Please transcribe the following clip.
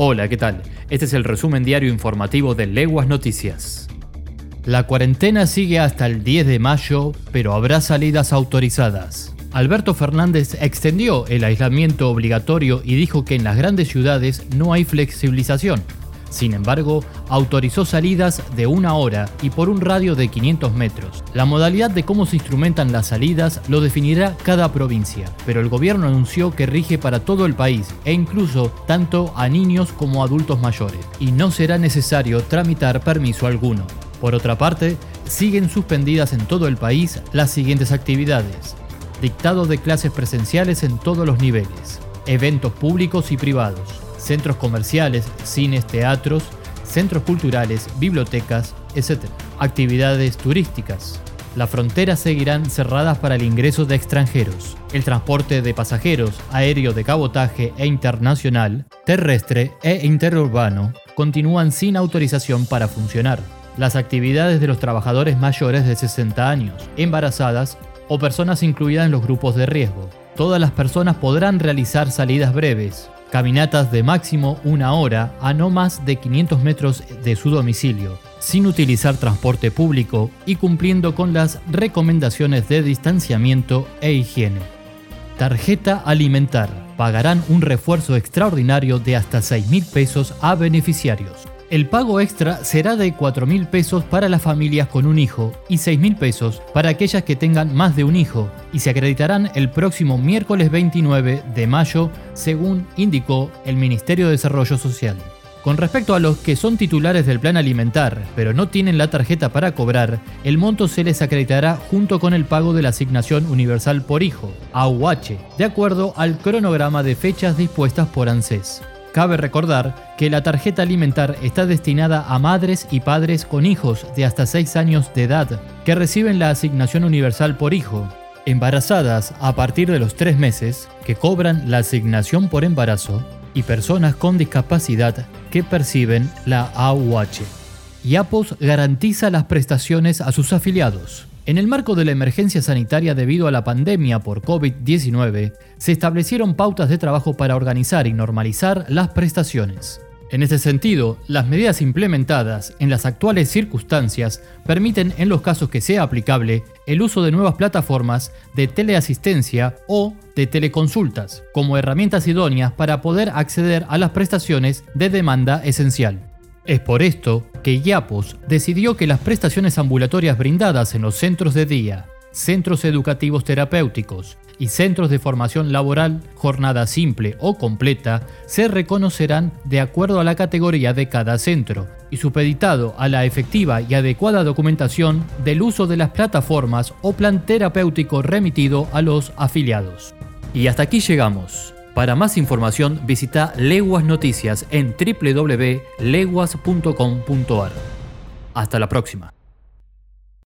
Hola, ¿qué tal? Este es el resumen diario informativo de Leguas Noticias. La cuarentena sigue hasta el 10 de mayo, pero habrá salidas autorizadas. Alberto Fernández extendió el aislamiento obligatorio y dijo que en las grandes ciudades no hay flexibilización, sin embargo, autorizó salidas de una hora y por un radio de 500 metros. La modalidad de cómo se instrumentan las salidas lo definirá cada provincia, pero el gobierno anunció que rige para todo el país e incluso tanto a niños como adultos mayores, y no será necesario tramitar permiso alguno. Por otra parte, siguen suspendidas en todo el país las siguientes actividades. Dictado de clases presenciales en todos los niveles, eventos públicos y privados, centros comerciales, cines, teatros, centros culturales, bibliotecas, etc. Actividades turísticas. Las fronteras seguirán cerradas para el ingreso de extranjeros. El transporte de pasajeros, aéreo de cabotaje e internacional, terrestre e interurbano continúan sin autorización para funcionar. Las actividades de los trabajadores mayores de 60 años, embarazadas o personas incluidas en los grupos de riesgo. Todas las personas podrán realizar salidas breves, caminatas de máximo una hora a no más de 500 metros de su domicilio, sin utilizar transporte público y cumpliendo con las recomendaciones de distanciamiento e higiene. Tarjeta alimentar. Pagarán un refuerzo extraordinario de hasta 6 mil pesos a beneficiarios. El pago extra será de 4 mil pesos para las familias con un hijo y 6 mil pesos para aquellas que tengan más de un hijo y se acreditarán el próximo miércoles 29 de mayo, según indicó el Ministerio de Desarrollo Social. Con respecto a los que son titulares del plan alimentar, pero no tienen la tarjeta para cobrar, el monto se les acreditará junto con el pago de la asignación universal por hijo, AUH, de acuerdo al cronograma de fechas dispuestas por ANSES. Cabe recordar que la tarjeta alimentar está destinada a madres y padres con hijos de hasta 6 años de edad que reciben la asignación universal por hijo, embarazadas a partir de los 3 meses que cobran la asignación por embarazo y personas con discapacidad que perciben la AUH. IAPOS garantiza las prestaciones a sus afiliados. En el marco de la emergencia sanitaria debido a la pandemia por COVID-19, se establecieron pautas de trabajo para organizar y normalizar las prestaciones. En este sentido, las medidas implementadas en las actuales circunstancias permiten, en los casos que sea aplicable, el uso de nuevas plataformas de teleasistencia o de teleconsultas como herramientas idóneas para poder acceder a las prestaciones de demanda esencial. Es por esto que IAPOS decidió que las prestaciones ambulatorias brindadas en los centros de día, centros educativos terapéuticos y centros de formación laboral, jornada simple o completa, se reconocerán de acuerdo a la categoría de cada centro y supeditado a la efectiva y adecuada documentación del uso de las plataformas o plan terapéutico remitido a los afiliados. Y hasta aquí llegamos. Para más información visita Leguas Noticias en www.leguas.com.ar. Hasta la próxima.